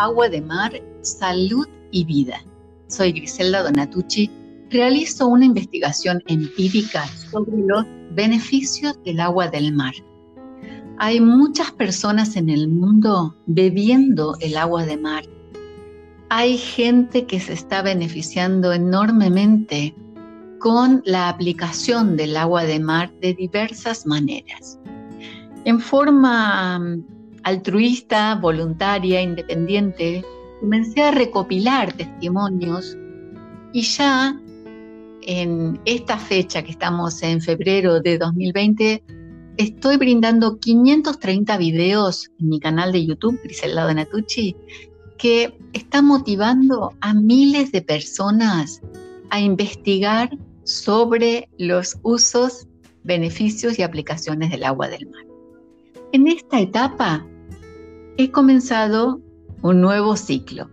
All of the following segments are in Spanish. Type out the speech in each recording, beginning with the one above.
Agua de Mar, Salud y Vida. Soy Griselda Donatucci. Realizo una investigación empírica sobre los beneficios del agua del mar. Hay muchas personas en el mundo bebiendo el agua de mar. Hay gente que se está beneficiando enormemente con la aplicación del agua de mar de diversas maneras. En forma altruista, voluntaria, independiente, comencé a recopilar testimonios y ya en esta fecha que estamos en febrero de 2020, estoy brindando 530 videos en mi canal de YouTube, Griselda Donatucci, que está motivando a miles de personas a investigar sobre los usos, beneficios y aplicaciones del agua del mar. En esta etapa he comenzado un nuevo ciclo.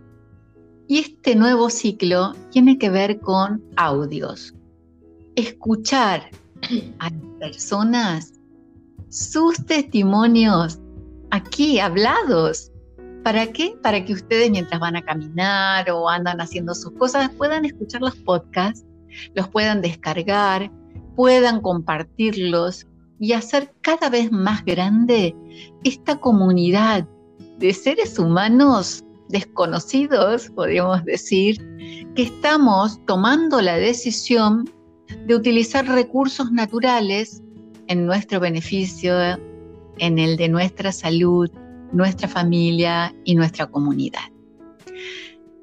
Y este nuevo ciclo tiene que ver con audios. Escuchar a las personas sus testimonios aquí hablados. ¿Para qué? Para que ustedes mientras van a caminar o andan haciendo sus cosas puedan escuchar los podcasts, los puedan descargar, puedan compartirlos y hacer cada vez más grande esta comunidad de seres humanos desconocidos, podríamos decir, que estamos tomando la decisión de utilizar recursos naturales en nuestro beneficio, en el de nuestra salud, nuestra familia y nuestra comunidad.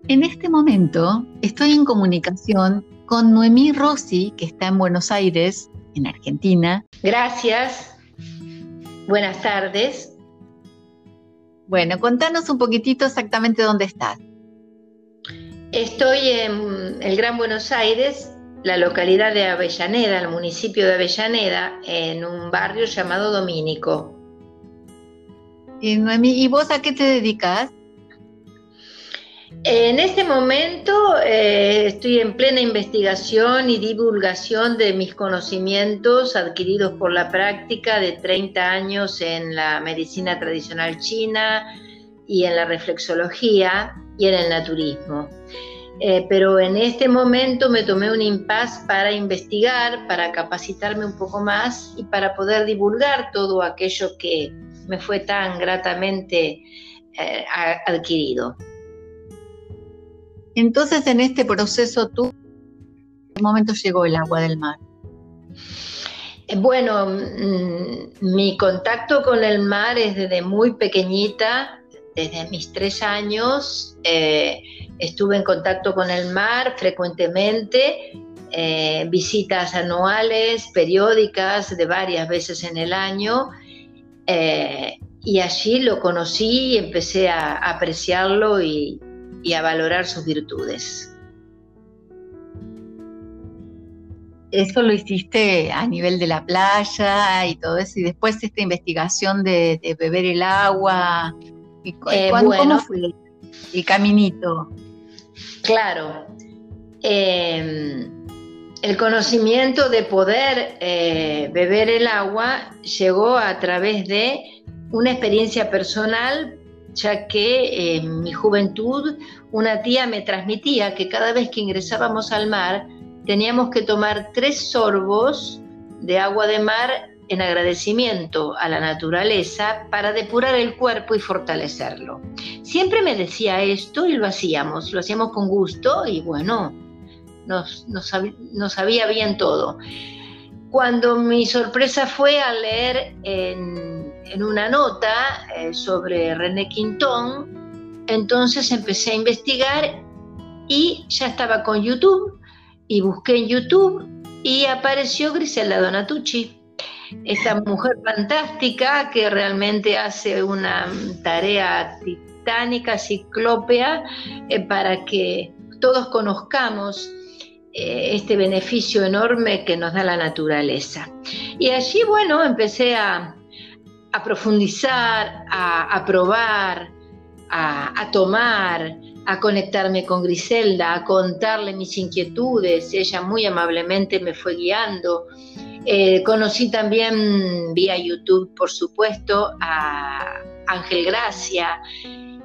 En este momento estoy en comunicación con Noemí Rossi, que está en Buenos Aires, en Argentina. Gracias. Buenas tardes. Bueno, contanos un poquitito exactamente dónde estás. Estoy en el Gran Buenos Aires, la localidad de Avellaneda, el municipio de Avellaneda, en un barrio llamado Domínico. Y, Noemí, ¿y vos a qué te dedicas? En este momento eh, estoy en plena investigación y divulgación de mis conocimientos adquiridos por la práctica de 30 años en la medicina tradicional china y en la reflexología y en el naturismo. Eh, pero en este momento me tomé un impas para investigar, para capacitarme un poco más y para poder divulgar todo aquello que me fue tan gratamente eh, adquirido. Entonces, en este proceso, ¿tú en qué momento llegó el agua del mar? Eh, bueno, mm, mi contacto con el mar es desde muy pequeñita, desde mis tres años. Eh, estuve en contacto con el mar frecuentemente, eh, visitas anuales, periódicas, de varias veces en el año. y allí lo conocí y empecé a apreciarlo y, y a valorar sus virtudes. Eso lo hiciste a nivel de la playa y todo eso, y después esta investigación de, beber el agua. Y, eh, ¿Cómo fue el caminito? Claro. Em, el conocimiento de poder eh, beber el agua llegó a través de una experiencia personal ya que en mi juventud una tía me transmitía que cada vez que ingresábamos al mar teníamos que tomar tres sorbos de agua de mar en agradecimiento a la naturaleza para depurar el cuerpo y fortalecerlo. Siempre me decía esto y lo hacíamos, lo hacíamos con gusto y bueno, nos, nos sabía bien todo. Cuando mi sorpresa fue al leer en en una nota eh, sobre René Quintón, entonces empecé a investigar y ya estaba con YouTube y busqué en YouTube y apareció Griselda Donatucci, esta mujer fantástica que realmente hace una tarea titánica, ciclópea, eh, para que todos conozcamos eh, este beneficio enorme que nos da la naturaleza. Y allí, bueno, empecé a, a profundizar, a, probar, a, tomar, a conectarme con Griselda, a contarle mis inquietudes. Ella muy amablemente me fue guiando. Eh, conocí también vía YouTube, por supuesto, a Ángel Gracia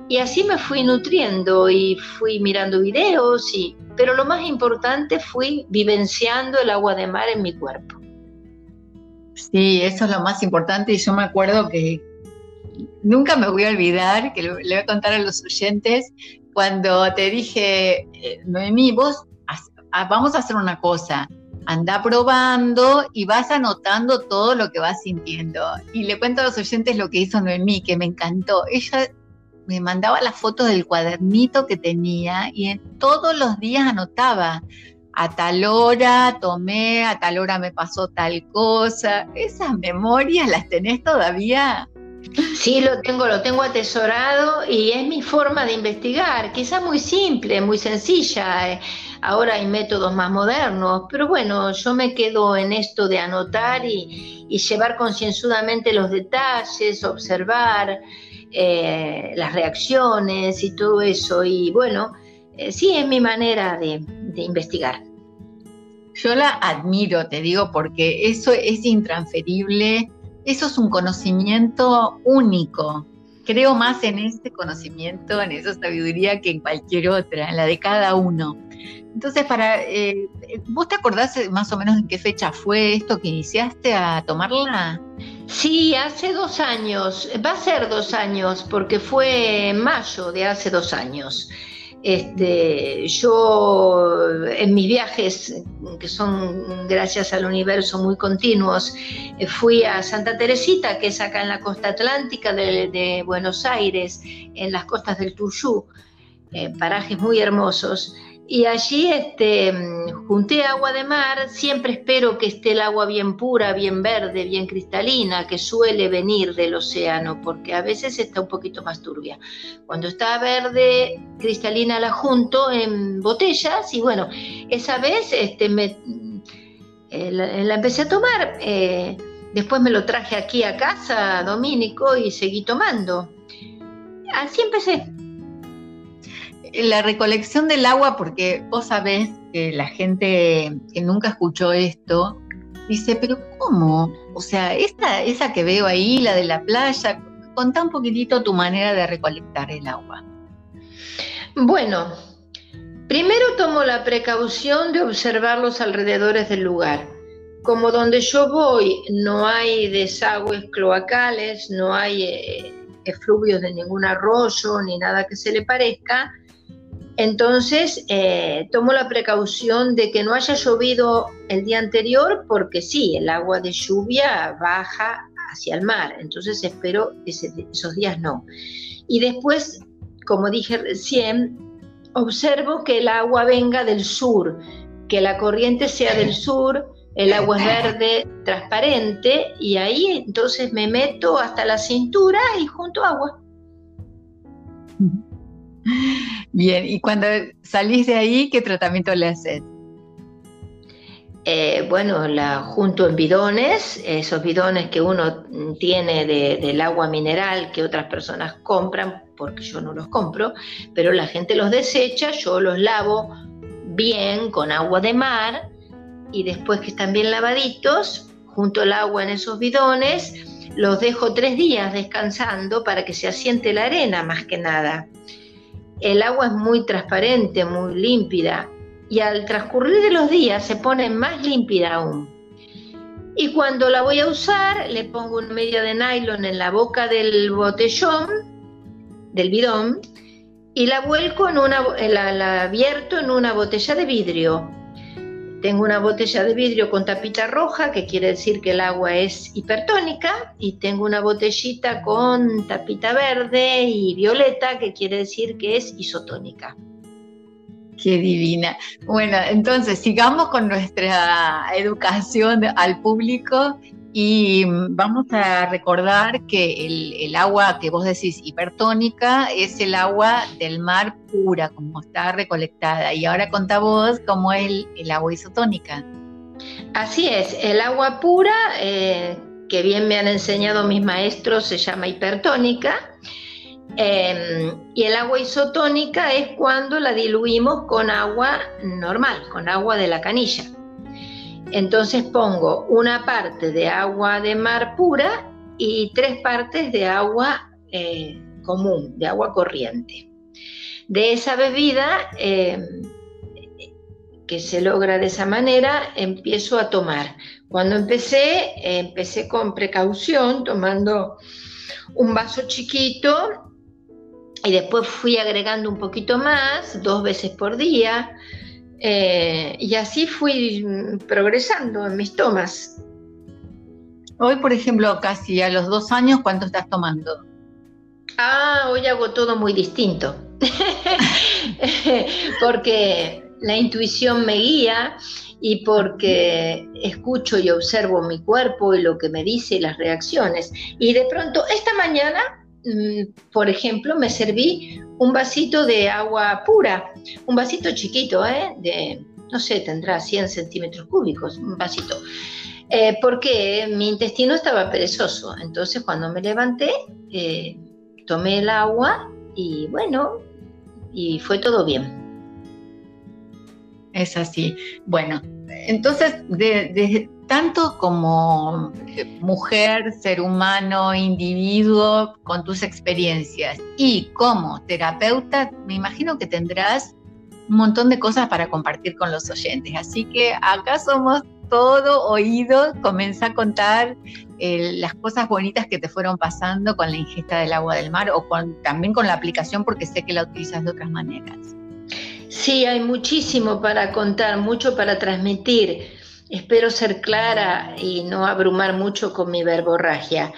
Y así me fui nutriendo y fui mirando videos, y, pero lo más importante fui vivenciando el agua de mar en mi cuerpo. Sí, eso es lo más importante y yo me acuerdo que nunca me voy a olvidar, que le voy a contar a los oyentes, cuando te dije, eh, Noemí, vos vamos a hacer una cosa, anda probando y vas anotando todo lo que vas sintiendo. Y le cuento a los oyentes lo que hizo Noemí, que me encantó. Ella me mandaba las fotos del cuadernito que tenía y en todos los días anotaba. A tal hora tomé, a tal hora me pasó tal cosa. Esas memorias las tenés todavía. Sí, lo tengo, lo tengo atesorado y es mi forma de investigar, quizás muy simple, muy sencilla. Eh, ahora hay métodos más modernos, pero bueno, yo me quedo en esto de anotar y, llevar concienzudamente los detalles, observar eh, las reacciones y todo eso. Y bueno, eh, sí, es mi manera de, de investigar. Yo la admiro, te digo, porque eso es intransferible eso es un conocimiento único. Creo más en este conocimiento, en esa sabiduría que en cualquier otra, en la de cada uno. Entonces, para, eh, ¿vos te acordás más o menos en qué fecha fue esto que iniciaste a tomarla? Sí, hace dos años, va a ser dos años, porque fue en mayo de hace dos años. Este, yo en mis viajes, que son gracias al universo muy continuos, eh, fui a Santa Teresita, que es acá en la costa atlántica de, Buenos Aires, en las costas del Tuyú, eh, parajes muy hermosos. Y allí este, junté agua de mar, siempre espero que esté el agua bien pura, bien verde, bien cristalina, que suele venir del océano, porque a veces está un poquito más turbia. Cuando está verde, cristalina la junto en botellas y bueno, esa vez este, me, eh, la, empecé a tomar. Eh, después me lo traje aquí a casa, Domínico, y seguí tomando. Así empecé la recolección del agua, porque vos sabés que la gente que nunca escuchó esto dice, pero ¿cómo? O sea, esa que veo ahí, la de la playa, contá un poquitito tu manera de recolectar el agua. Bueno, primero tomo la precaución de observar los alrededores del lugar. Como donde yo voy no hay desagües cloacales, no hay eh, efluvios de ningún arroyo ni nada que se le parezca, entonces, eh, tomo la precaución de que no haya llovido el día anterior porque sí, el agua de lluvia baja hacia el mar, entonces espero esos días no. Y después, como dije recién, observo que el agua venga del sur, que la corriente sea del sur, el agua es verde, transparente, y ahí entonces me meto hasta la cintura y junto agua. Bien, y cuando salís de ahí, ¿qué tratamiento le haces? Eh, bueno, la junto en bidones, esos bidones que uno tiene del agua mineral que otras personas compran, porque yo no los compro, pero la gente los desecha, yo los lavo bien con agua de mar y después que están bien lavaditos, junto el agua en esos bidones, los dejo tres días descansando para que se asiente la arena más que nada el agua es muy transparente, muy límpida, y al transcurrir de los días se pone más límpida aún. Y cuando la voy a usar, le pongo un medio de nylon en la boca del botellón, del bidón, y la vuelco en una, la, la abierto en una botella de vidrio tengo una botella de vidrio con tapita roja, que quiere decir que el agua es hipertónica, y tengo una botellita con tapita verde y violeta, que quiere decir que es isotónica. Qué divina. Bueno, entonces sigamos con nuestra educación al público y vamos a recordar que el, agua que vos decís hipertónica es el agua del mar pura, como está recolectada. Y ahora contá vos cómo es el, agua isotónica. Así es, el agua pura, eh, que bien me han enseñado mis maestros, se llama hipertónica. Em, y el agua isotónica es cuando la diluimos con agua normal, con agua de la canilla. Entonces pongo una parte de agua de mar pura y tres partes de agua eh, común, de agua corriente. De esa bebida em, que se logra de esa manera, empiezo a tomar. Cuando empecé, empecé con precaución, tomando un vaso chiquito y después fui agregando un poquito más, dos veces por día, eh, y así fui progresando en mis tomas. Hoy, por ejemplo, casi a los dos años, ¿cuánto estás tomando? Ah, hoy hago todo muy distinto, porque la intuición me guía y porque escucho y observo mi cuerpo y lo que me dice y las reacciones. Y de pronto, esta mañana por ejemplo, me serví un vasito de agua pura, un vasito chiquito, ¿eh? de, no sé, tendrá 100 centímetros cúbicos, un vasito, eh, porque mi intestino estaba perezoso. Entonces, cuando me levanté, eh, tomé el agua y bueno, y fue todo bien. Es así. Bueno, entonces, de, tanto como eh, mujer, ser humano, individuo, con tus experiencias y como terapeuta, me imagino que tendrás un montón de cosas para compartir con los oyentes. Así que acá somos todo oído, comienza a contar eh, las cosas bonitas que te fueron pasando con la ingesta del agua del mar o también con la aplicación porque sé que la utilizas de otras maneras. Sí, hay muchísimo para contar, mucho para transmitir. Espero ser clara y no abrumar mucho con mi verborragia.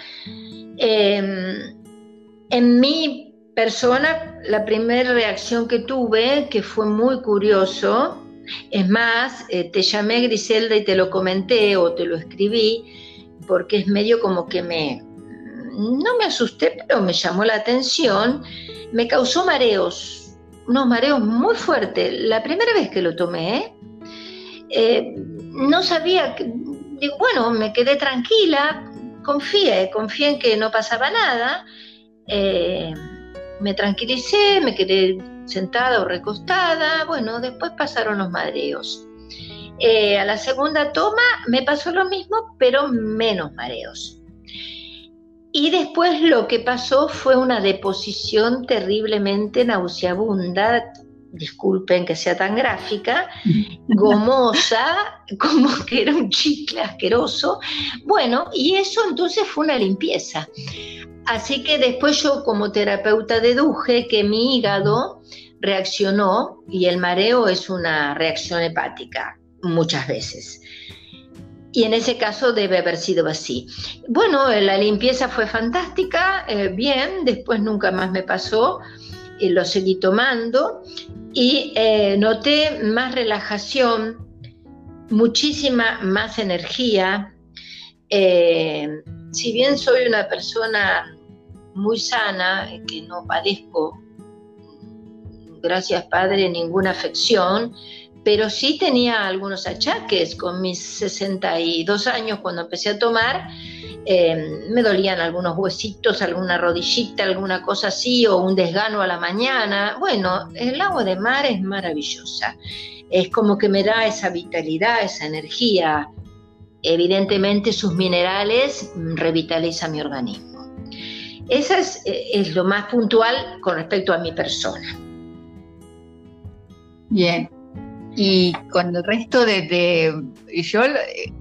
Em, en mi persona, la primera reacción que tuve, que fue muy curioso, es más, eh, te llamé Griselda y te lo comenté o te lo escribí, porque es medio como que me, no me asusté, pero me llamó la atención, me causó mareos unos mareos muy fuertes. La primera vez que lo tomé, eh, no sabía, que, digo, bueno, me quedé tranquila, confié, confié en que no pasaba nada. Eh, me tranquilicé, me quedé sentada o recostada, bueno, después pasaron los mareos. Eh, a la segunda toma me pasó lo mismo, pero menos mareos. Y después lo que pasó fue una deposición terriblemente nauseabunda, disculpen que sea tan gráfica, gomosa, como que era un chicle asqueroso. Bueno, y eso entonces fue una limpieza. Así que después yo como terapeuta deduje que mi hígado reaccionó y el mareo es una reacción hepática muchas veces y en ese caso debe haber sido así. Bueno, la limpieza fue fantástica, eh, bien, después nunca más me pasó, y lo seguí tomando y eh, noté más relajación, muchísima más energía. Eh, si bien soy una persona muy sana, que no padezco, gracias Padre, ninguna afección, pero sí tenía algunos achaques. Con mis 62 años, cuando empecé a tomar, eh, me dolían algunos huesitos, alguna rodillita, alguna cosa así, o un desgano a la mañana. Bueno, el agua de mar es maravillosa. Es como que me da esa vitalidad, esa energía. Evidentemente sus minerales revitalizan mi organismo. Eso es, es lo más puntual con respecto a mi persona. Bien, y con el resto de, yo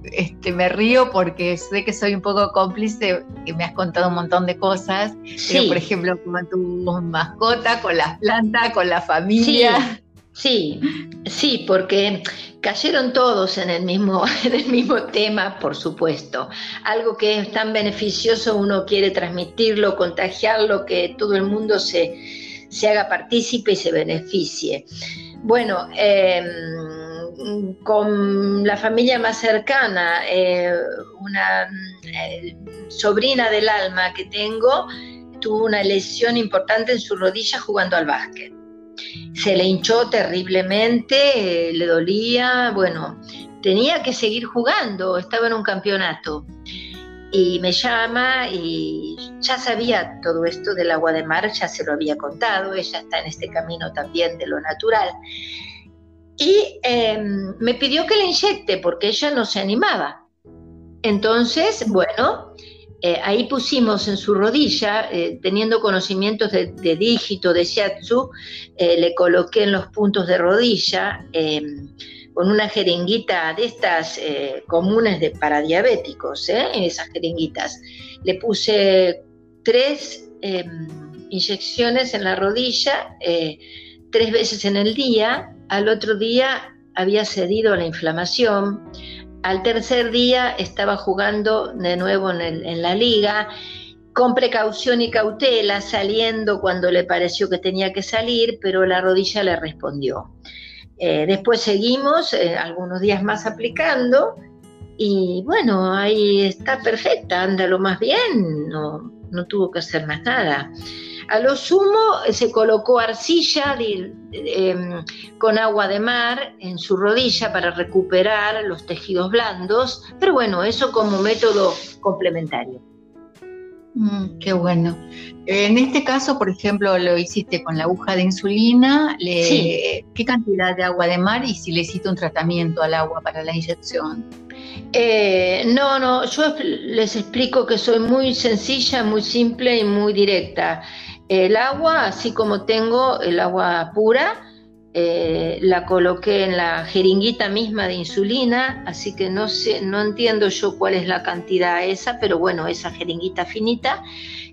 este, me río porque sé que soy un poco cómplice, que me has contado un montón de cosas, pero por ejemplo con tu mascota, con las plantas, con la familia. Sí, sí, porque cayeron todos en el mismo, en el mismo tema, por supuesto. Algo que es tan beneficioso, uno quiere transmitirlo, contagiarlo, que todo el mundo se, se haga partícipe y se beneficie. Bueno, em, con la familia más cercana, eh, una eh, sobrina del alma que tengo, tuvo una lesión importante en su rodilla jugando al básquet. Se le hinchó terriblemente, eh, le dolía, bueno, tenía que seguir jugando, estaba en un campeonato. Y me llama y ya sabía todo esto del agua de mar, ya se lo había contado, ella está en este camino también de lo natural. Y em, me pidió que le inyecte porque ella no se animaba. Entonces, bueno, eh, ahí pusimos en su rodilla, eh, teniendo conocimientos de, dígito, de shiatsu, eh, le coloqué en los puntos de rodilla em, con una jeringuita de estas comunes de, para diabéticos, esas jeringuitas. Le puse tres em, inyecciones en la rodilla, tres veces en el día. Al otro día había cedido a la inflamación al tercer día estaba jugando de nuevo en, la liga, con precaución y cautela, saliendo cuando le pareció que tenía que salir, pero la rodilla le respondió. Eh, después seguimos eh, algunos días más aplicando y bueno, ahí está perfecta, anda lo más bien, no, no tuvo que hacer más nada. A lo sumo se colocó arcilla em, con agua de mar en su rodilla para recuperar los tejidos blandos, pero bueno, eso como método complementario. Mm, qué bueno. En este caso, por ejemplo, lo hiciste con la aguja de insulina. ¿Qué cantidad de agua de mar y si le hiciste un tratamiento al agua para la inyección? Eh, no, no, yo les explico que soy muy sencilla, muy simple y muy directa. El agua, así como tengo el agua pura, eh, la coloqué en la jeringuita misma de insulina, así que no sé, no entiendo yo cuál es la cantidad esa, pero bueno, esa jeringuita finita,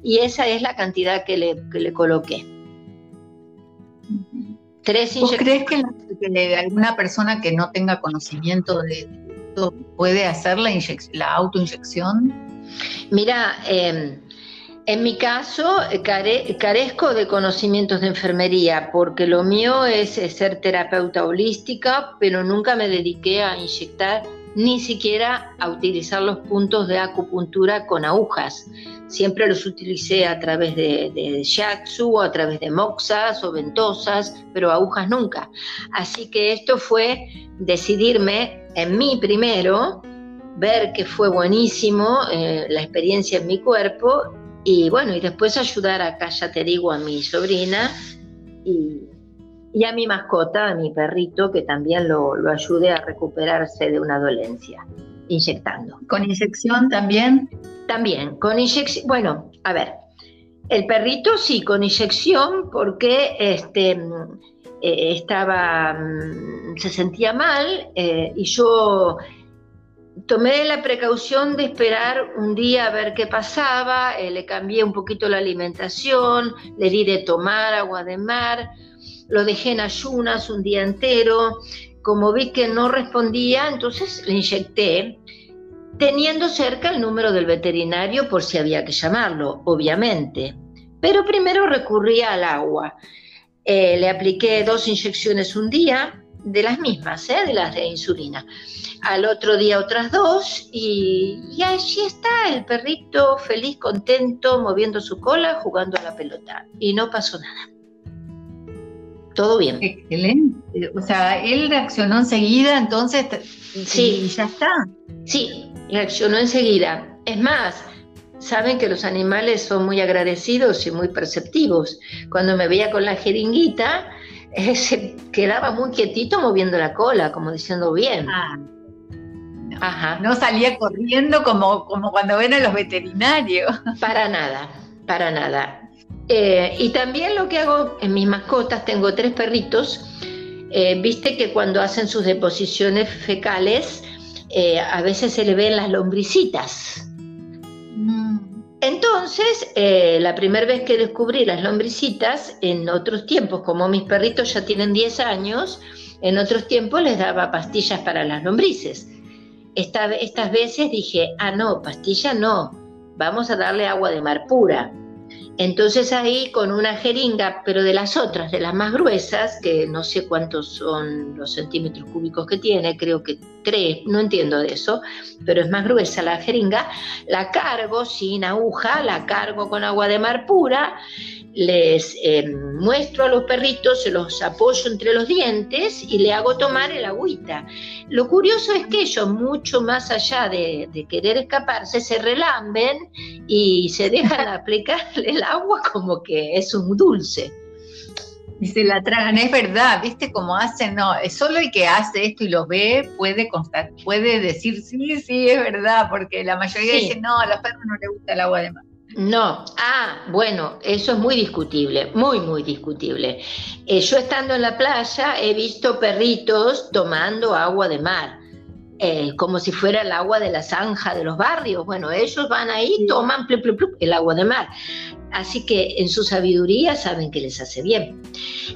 y esa es la cantidad que le, que le coloqué. Tres ¿Vos crees que, alguna persona que no tenga conocimiento de esto puede hacer la, la autoinyección? Mira, eh, en mi caso, eh, carezco de conocimientos de enfermería porque lo mío es ser terapeuta holística, pero nunca me dediqué a inyectar ni siquiera a utilizar los puntos de acupuntura con agujas. Siempre los utilicé a través de, de shiatsu o a través de moxas o ventosas, pero agujas nunca. Así que esto fue decidirme en mí primero, ver que fue buenísimo eh, la experiencia en mi cuerpo y bueno, y después ayudar acá, ya te digo, a mi sobrina y, a mi mascota, a mi perrito, que también lo, lo ayude a recuperarse de una dolencia, inyectando. ¿Con inyección también? También, con inyección. Bueno, a ver, el perrito sí, con inyección, porque este, eh, estaba, mm, se sentía mal eh, y yo tomé la precaución de esperar un día a ver qué pasaba, eh, le cambié un poquito la alimentación, le di de tomar agua de mar, lo dejé en ayunas un día entero, como vi que no respondía, entonces le inyecté, teniendo cerca el número del veterinario por si había que llamarlo, obviamente. Pero primero recurrí al agua. Eh, le apliqué dos inyecciones un día, de las mismas, ¿eh? de las de insulina al otro día otras dos y, allí está el perrito feliz, contento, moviendo su cola, jugando a la pelota y no pasó nada. Todo bien. Excelente. O sea, él reaccionó enseguida, entonces sí, y ya está. Sí, reaccionó enseguida. Es más, saben que los animales son muy agradecidos y muy perceptivos. Cuando me veía con la jeringuita, se quedaba muy quietito moviendo la cola, como diciendo bien. Ah. No salía corriendo como, como cuando ven a los veterinarios. Para nada, para nada. Eh, y también lo que hago en mis mascotas, tengo tres perritos, eh, viste que cuando hacen sus deposiciones fecales, eh, a veces se le ven las lombricitas. Entonces, la primera vez que descubrí las lombricitas, en otros tiempos, como mis perritos ya tienen 10 años, en otros tiempos les daba pastillas para las lombrices estas veces dije, ah, no, pastilla no, vamos a darle agua de mar pura. Entonces ahí con una jeringa, pero de las otras, de las más gruesas, que no sé cuántos son los centímetros cúbicos que tiene, creo que tres, no entiendo de eso, pero es más gruesa la jeringa, la cargo sin aguja, la cargo con agua de mar pura les eh, muestro a los perritos, se los apoyo entre los dientes y le hago tomar el agüita. Lo curioso es que ellos, mucho más allá de, querer escaparse, se relamben y se dejan aplicar el agua como que es un dulce. Y se la tragan, es verdad, ¿viste cómo hacen? No, es solo el que hace esto y lo ve puede constar, puede decir, sí, sí, es verdad, porque la mayoría dice, no, a los perros no les gusta el agua de mar. No, ah, bueno, eso es muy discutible, muy, muy discutible. Eh, yo estando en la playa he visto perritos tomando agua de mar, eh, como si fuera el agua de la zanja de los barrios. Bueno, ellos van ahí, toman el agua de mar. Así que en su sabiduría saben que les hace bien.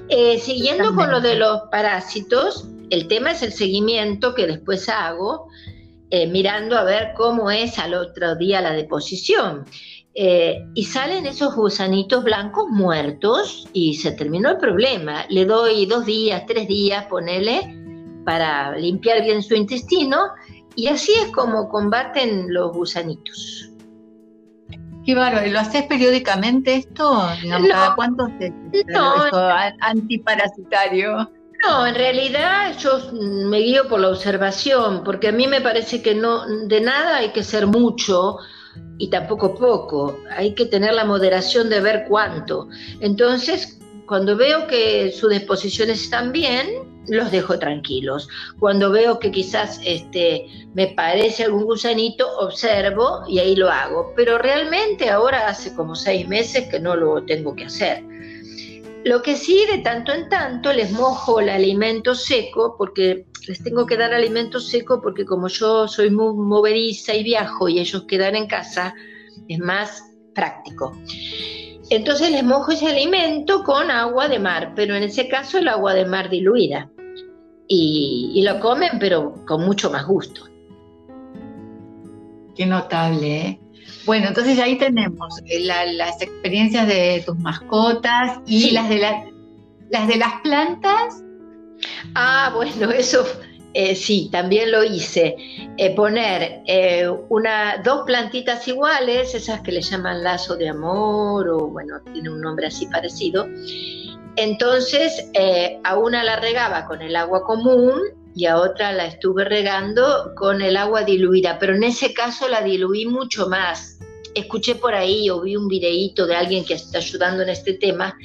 Eh, siguiendo con lo de los parásitos, el tema es el seguimiento que después hago, mirando a ver cómo es al otro día la deposición. Eh, y salen esos gusanitos blancos muertos y se terminó el problema. Le doy dos días, tres días, ponele, para limpiar bien su intestino y así es como combaten los gusanitos. Qué bárbaro, ¿lo haces periódicamente esto? ¿Cada cuánto te, no, antiparasitario? No, en realidad yo me guío por la observación, porque a mí me parece que no de nada hay que ser mucho y tampoco poco, hay que tener la moderación de ver cuánto. Entonces, cuando veo que sus disposiciones están bien, los dejo tranquilos. Cuando veo que quizás este, me parece algún gusanito, observo y ahí lo hago. Pero realmente ahora hace como seis meses que no lo tengo que hacer. Lo que sí, de tanto en tanto, les mojo el alimento seco, porque les tengo que dar alimento seco, porque como yo soy muy movediza y viajo y ellos quedan en casa, es más práctico. Entonces les mojo ese alimento con agua de mar, pero en ese caso el agua de mar diluida. Y, lo comen, pero con mucho más gusto. Qué notable, ¿eh? Bueno, entonces ahí tenemos eh, las experiencias de tus mascotas y las, de las de las plantas. Ah, bueno, eso eh, sí, también lo hice. Eh, poner una, dos plantitas iguales, esas que le llaman lazo de amor o bueno, tiene un nombre así parecido. Entonces, a una la regaba con el agua común y a otra la estuve regando con el agua diluida, pero en ese caso la diluí mucho más. Escuché por ahí o vi un videíto de alguien que está ayudando en este tema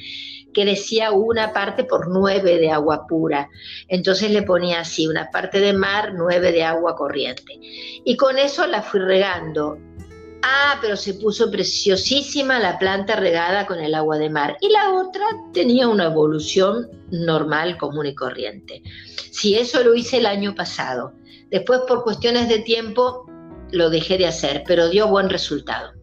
que decía una parte por nueve de agua pura. Entonces le ponía así, una parte de mar, nueve de agua corriente. Y con eso la fui regando. Ah, pero se puso preciosísima la planta regada con el agua de mar. Y la otra tenía una evolución normal, común y corriente. Si eso lo hice el año pasado. Después, por cuestiones de tiempo, lo dejé de hacer, pero dio buen resultado.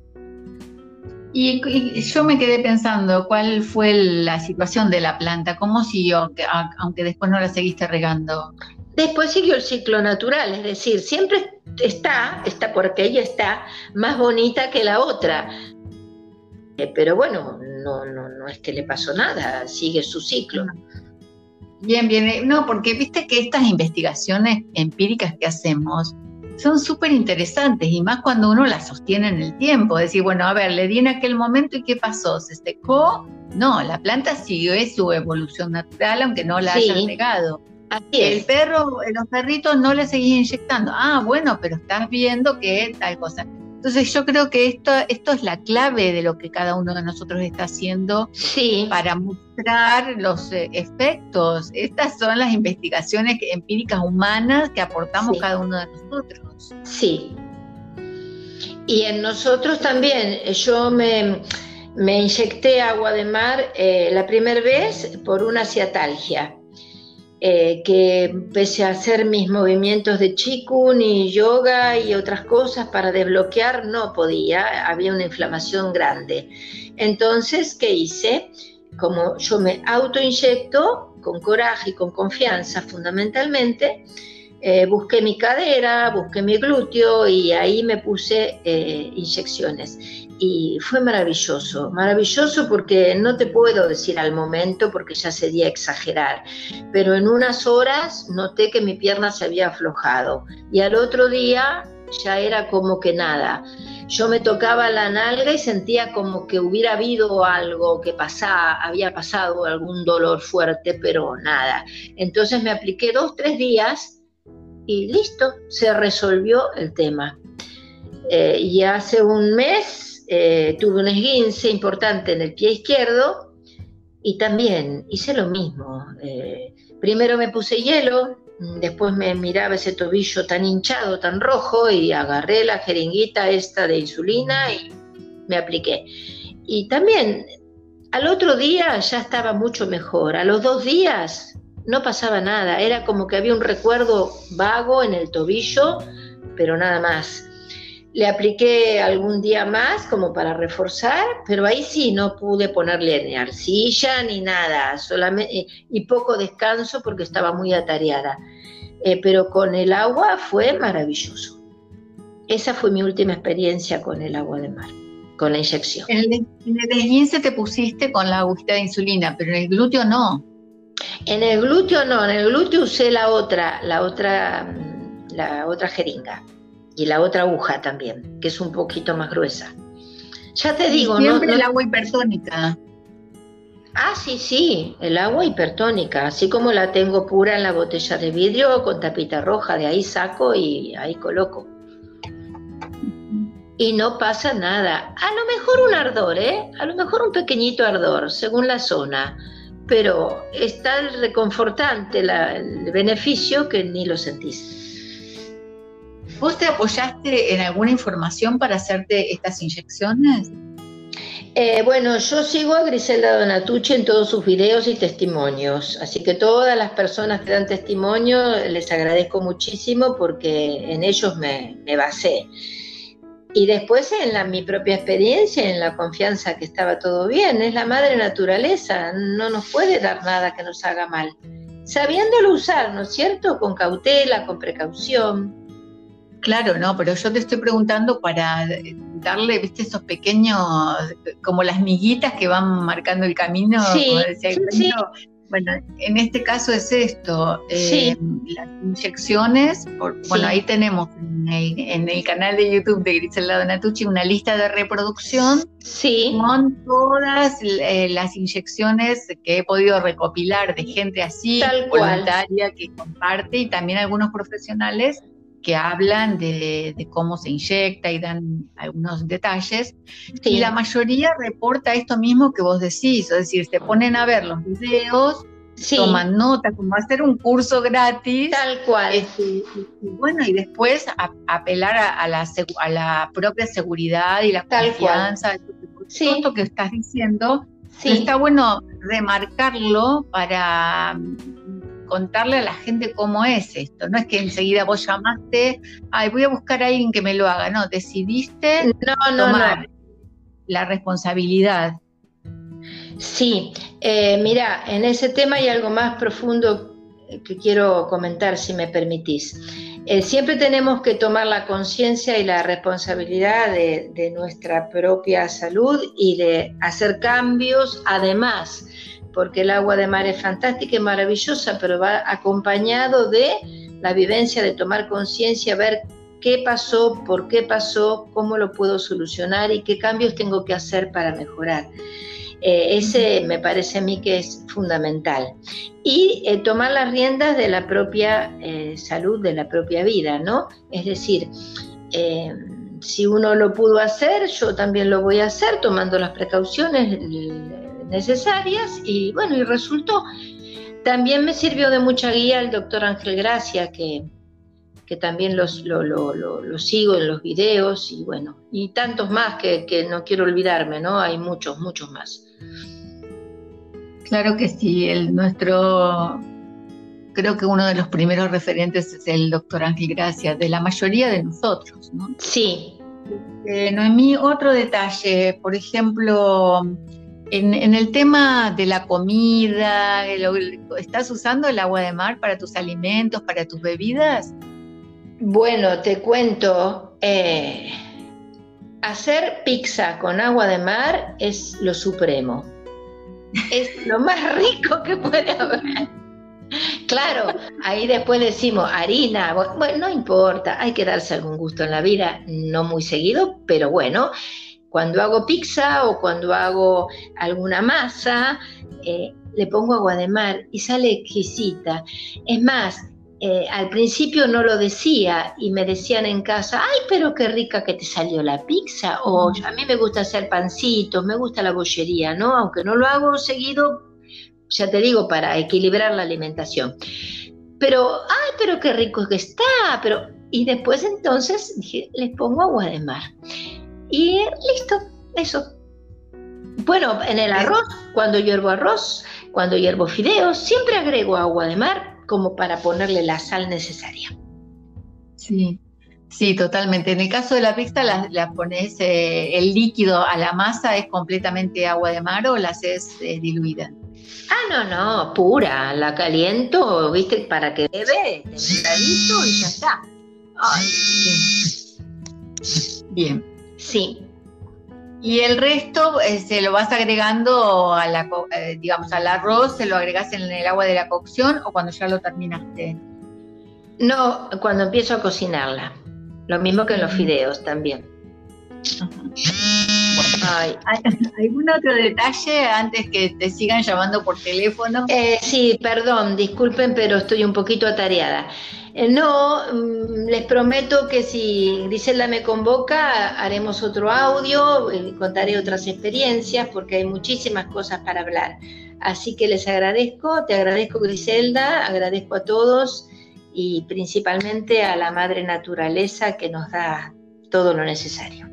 Y, yo me quedé pensando, ¿cuál fue la situación de la planta? ¿Cómo siguió, aunque después no la seguiste regando? Después siguió el ciclo natural, es decir, siempre está, está porque ella está más bonita que la otra. Eh, pero bueno, no, no, no es que le pasó nada, sigue su ciclo. Bien, bien. No, porque viste que estas investigaciones empíricas que hacemos son súper interesantes y más cuando uno las sostiene en el tiempo. Decir, bueno, a ver, le di en aquel momento y ¿qué pasó? ¿Se secó? No, la planta siguió su evolución natural aunque no la hayan negado. el perro, los perritos no le seguís inyectando. Ah, bueno, pero estás viendo que tal cosa. Entonces yo creo que esto, esto es la clave de lo que cada uno de nosotros está haciendo para mostrar los eh, efectos. Estas son las investigaciones empíricas humanas que aportamos cada uno de nosotros. Sí. Y en nosotros también, yo me, inyecté agua de mar eh, la primera vez por una ciatalgia. Eh, que pese a hacer mis movimientos de chikun y yoga y otras cosas para desbloquear, no podía, había una inflamación grande. Entonces, ¿qué hice? Como yo me autoinyecto con coraje y con confianza fundamentalmente, eh, busqué mi cadera, busqué mi glúteo y ahí me puse eh, inyecciones y fue maravilloso, maravilloso porque no te puedo decir al momento porque ya sería exagerar, pero en unas horas noté que mi pierna se había aflojado y al otro día ya era como que nada. Yo me tocaba la nalga y sentía como que hubiera habido algo que pasaba, había pasado algún dolor fuerte, pero nada. Entonces me apliqué dos, tres días y listo, se resolvió el tema. Eh, y hace un mes eh, tuve un esguince importante en el pie izquierdo y también hice lo mismo. Eh, primero me puse hielo, después me miraba ese tobillo tan hinchado, tan rojo, y agarré la jeringuita esta de insulina y me apliqué. Y también al otro día ya estaba mucho mejor. A los dos días no pasaba nada. Era como que había un recuerdo vago en el tobillo, pero nada más. Le apliqué algún día más como para reforzar, pero ahí sí no pude ponerle ni arcilla ni nada, solamente y poco descanso porque estaba muy atareada. Eh, pero con el agua fue maravilloso. Esa fue mi última experiencia con el agua de mar con la inyección. En el, en te pusiste con la agujita de insulina, pero en el glúteo no. En el glúteo no, en el glúteo usé la otra, la otra, la otra jeringa y la otra aguja también, que es un poquito más gruesa. Ya te digo, siempre no, el agua hipertónica. Ah, sí, sí, el agua hipertónica, así como la tengo pura en la botella de vidrio con tapita roja, de ahí saco y ahí coloco y no pasa nada. A lo mejor un ardor, ¿eh? A lo mejor un pequeñito ardor, según la zona, pero es tan reconfortante el beneficio que ni lo sentís. ¿Vos te apoyaste en alguna información para hacerte estas inyecciones? Eh, bueno, yo sigo a Griselda Donatucci en todos sus videos y testimonios, así que todas las personas que dan testimonio les agradezco muchísimo porque en ellos me, me basé. Y después en la, mi propia experiencia, en la confianza que estaba todo bien, es la madre naturaleza, no nos puede dar nada que nos haga mal. Sabiéndolo usar, ¿no es cierto? Con cautela, con precaución. Claro, no, pero yo te estoy preguntando para darle, viste, esos pequeños, como las miguitas que van marcando el camino, sí, sí, bueno, en este caso es esto, eh, las inyecciones, bueno, ahí tenemos en el, canal de YouTube de Griselda Donatucci una lista de reproducción con todas eh, las inyecciones que he podido recopilar de gente así, voluntaria, que comparte y también algunos profesionales que hablan de, cómo se inyecta y dan algunos detalles. Y la mayoría reporta esto mismo que vos decís, es decir, se ponen a ver los videos, toman nota, como hacer un curso gratis. Tal cual. Este, y, bueno, y después apelar a, la, a la propia seguridad y la confianza. Sí. Todo esto que estás diciendo, está bueno remarcarlo para contarle a la gente cómo es esto. No es que enseguida vos llamaste, ay, voy a buscar a alguien que me lo haga. No, decidiste no, no, tomar la responsabilidad. Sí, eh, mira, en ese tema hay algo más profundo que quiero comentar, si me permitís. Eh, siempre tenemos que tomar la conciencia y la responsabilidad de, de, nuestra propia salud y de hacer cambios, además porque el agua de mar es fantástica y maravillosa, pero va acompañado de la vivencia de tomar conciencia, ver qué pasó, por qué pasó, cómo lo puedo solucionar y qué cambios tengo que hacer para mejorar. Eh, ese me parece a mí que es fundamental. Y eh, tomar las riendas de la propia eh, salud, de la propia vida, ¿no? Es decir, si uno lo pudo hacer, yo también lo voy a hacer tomando las precauciones necesarias y bueno, y resultó. También me sirvió de mucha guía el doctor Ángel Gracia, que, que también los, lo, lo, sigo en los videos y bueno, y tantos más que, que, no quiero olvidarme, ¿no? Hay muchos, muchos más. Claro que sí, el, nuestro, creo que uno de los primeros referentes es el doctor Ángel Gracia, de la mayoría de nosotros, ¿no? Sí. Eh, Noemí, otro detalle, por ejemplo, en, el tema de la comida, ¿estás usando el agua de mar para tus alimentos, para tus bebidas? Bueno, te cuento, eh, hacer pizza con agua de mar es lo supremo. Es lo más rico que puede haber. Claro, ahí después decimos harina, bueno, no importa, hay que darse algún gusto en la vida, no muy seguido, pero bueno, cuando hago pizza o cuando hago alguna masa, eh, le pongo agua de mar y sale exquisita. Es más, eh, al principio no lo decía y me decían en casa, ay, pero qué rica que te salió la pizza. O mm. a mí me gusta hacer pancitos, me gusta la bollería, ¿no? Aunque no lo hago seguido, ya te digo, para equilibrar la alimentación. Pero, ay, pero qué rico que está, pero... Y después entonces dije, les pongo agua de mar. Y listo, eso. Bueno, en el arroz, cuando hiervo arroz, cuando hiervo fideos, siempre agrego agua de mar como para ponerle la sal necesaria. Sí, sí, totalmente. En el caso de la pizza, la, pones eh, el líquido a la masa, ¿es completamente agua de mar o la haces eh, diluida? Ah, no, no, pura, la caliento, viste, para que bebe, templadito y ya está. Ay, bien. bien. Sí. Y el resto eh, se lo vas agregando a la, eh, digamos, al arroz, se lo agregas en el agua de la cocción o cuando ya lo terminaste. No, cuando empiezo a cocinarla. Lo mismo que en los fideos también. Ay. ¿Algún otro detalle antes que te sigan llamando por teléfono? Eh, sí, perdón, disculpen, pero estoy un poquito atareada. Eh, no, mm, les prometo que si Griselda me convoca, haremos otro audio, eh, contaré otras experiencias, porque hay muchísimas cosas para hablar. Así que les agradezco, te agradezco Griselda, agradezco a todos y principalmente a la Madre Naturaleza que nos da todo lo necesario.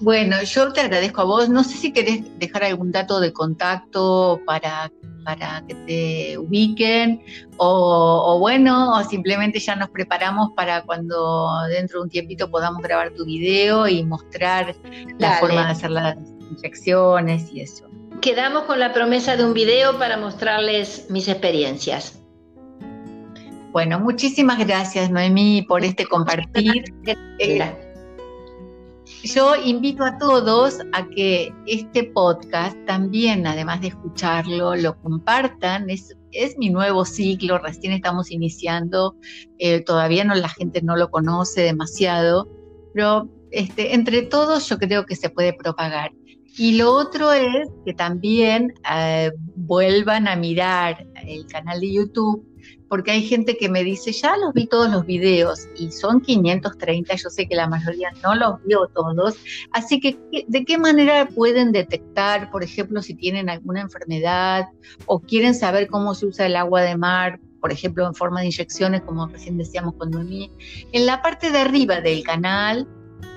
Bueno, yo te agradezco a vos. No sé si querés dejar algún dato de contacto para, para que te ubiquen o, bueno, o simplemente ya nos preparamos para cuando dentro de un tiempito podamos grabar tu video y mostrar la forma de hacer las inyecciones y eso. Quedamos con la promesa de un video para mostrarles mis experiencias. Bueno, muchísimas gracias Noemí por este compartir. Yo invito a todos a que este podcast también, además de escucharlo, lo compartan. Es, es mi nuevo ciclo, recién estamos iniciando, eh, todavía no la gente no lo conoce demasiado, pero este, entre todos yo creo que se puede propagar. Y lo otro es que también eh, vuelvan a mirar el canal de YouTube porque hay gente que me dice, ya los vi todos los videos y son 530, yo sé que la mayoría no los vio todos, así que ¿de qué manera pueden detectar, por ejemplo, si tienen alguna enfermedad o quieren saber cómo se usa el agua de mar? por ejemplo, en forma de inyecciones, como recién decíamos con Noemí. En la parte de arriba del canal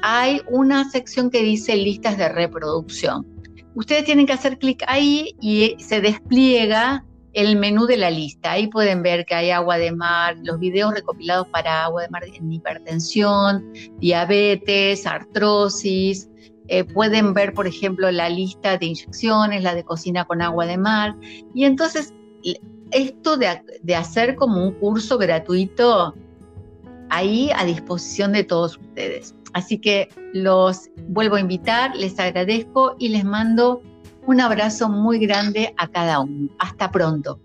hay una sección que dice listas de reproducción. Ustedes tienen que hacer clic ahí y se despliega el menú de la lista. Ahí pueden ver que hay agua de mar, los videos recopilados para agua de mar en hipertensión, diabetes, artrosis. Eh, pueden ver, por ejemplo, la lista de inyecciones, la de cocina con agua de mar. Y entonces, esto de, de hacer como un curso gratuito, ahí a disposición de todos ustedes. Así que los vuelvo a invitar, les agradezco y les mando un abrazo muy grande a cada uno. Hasta pronto.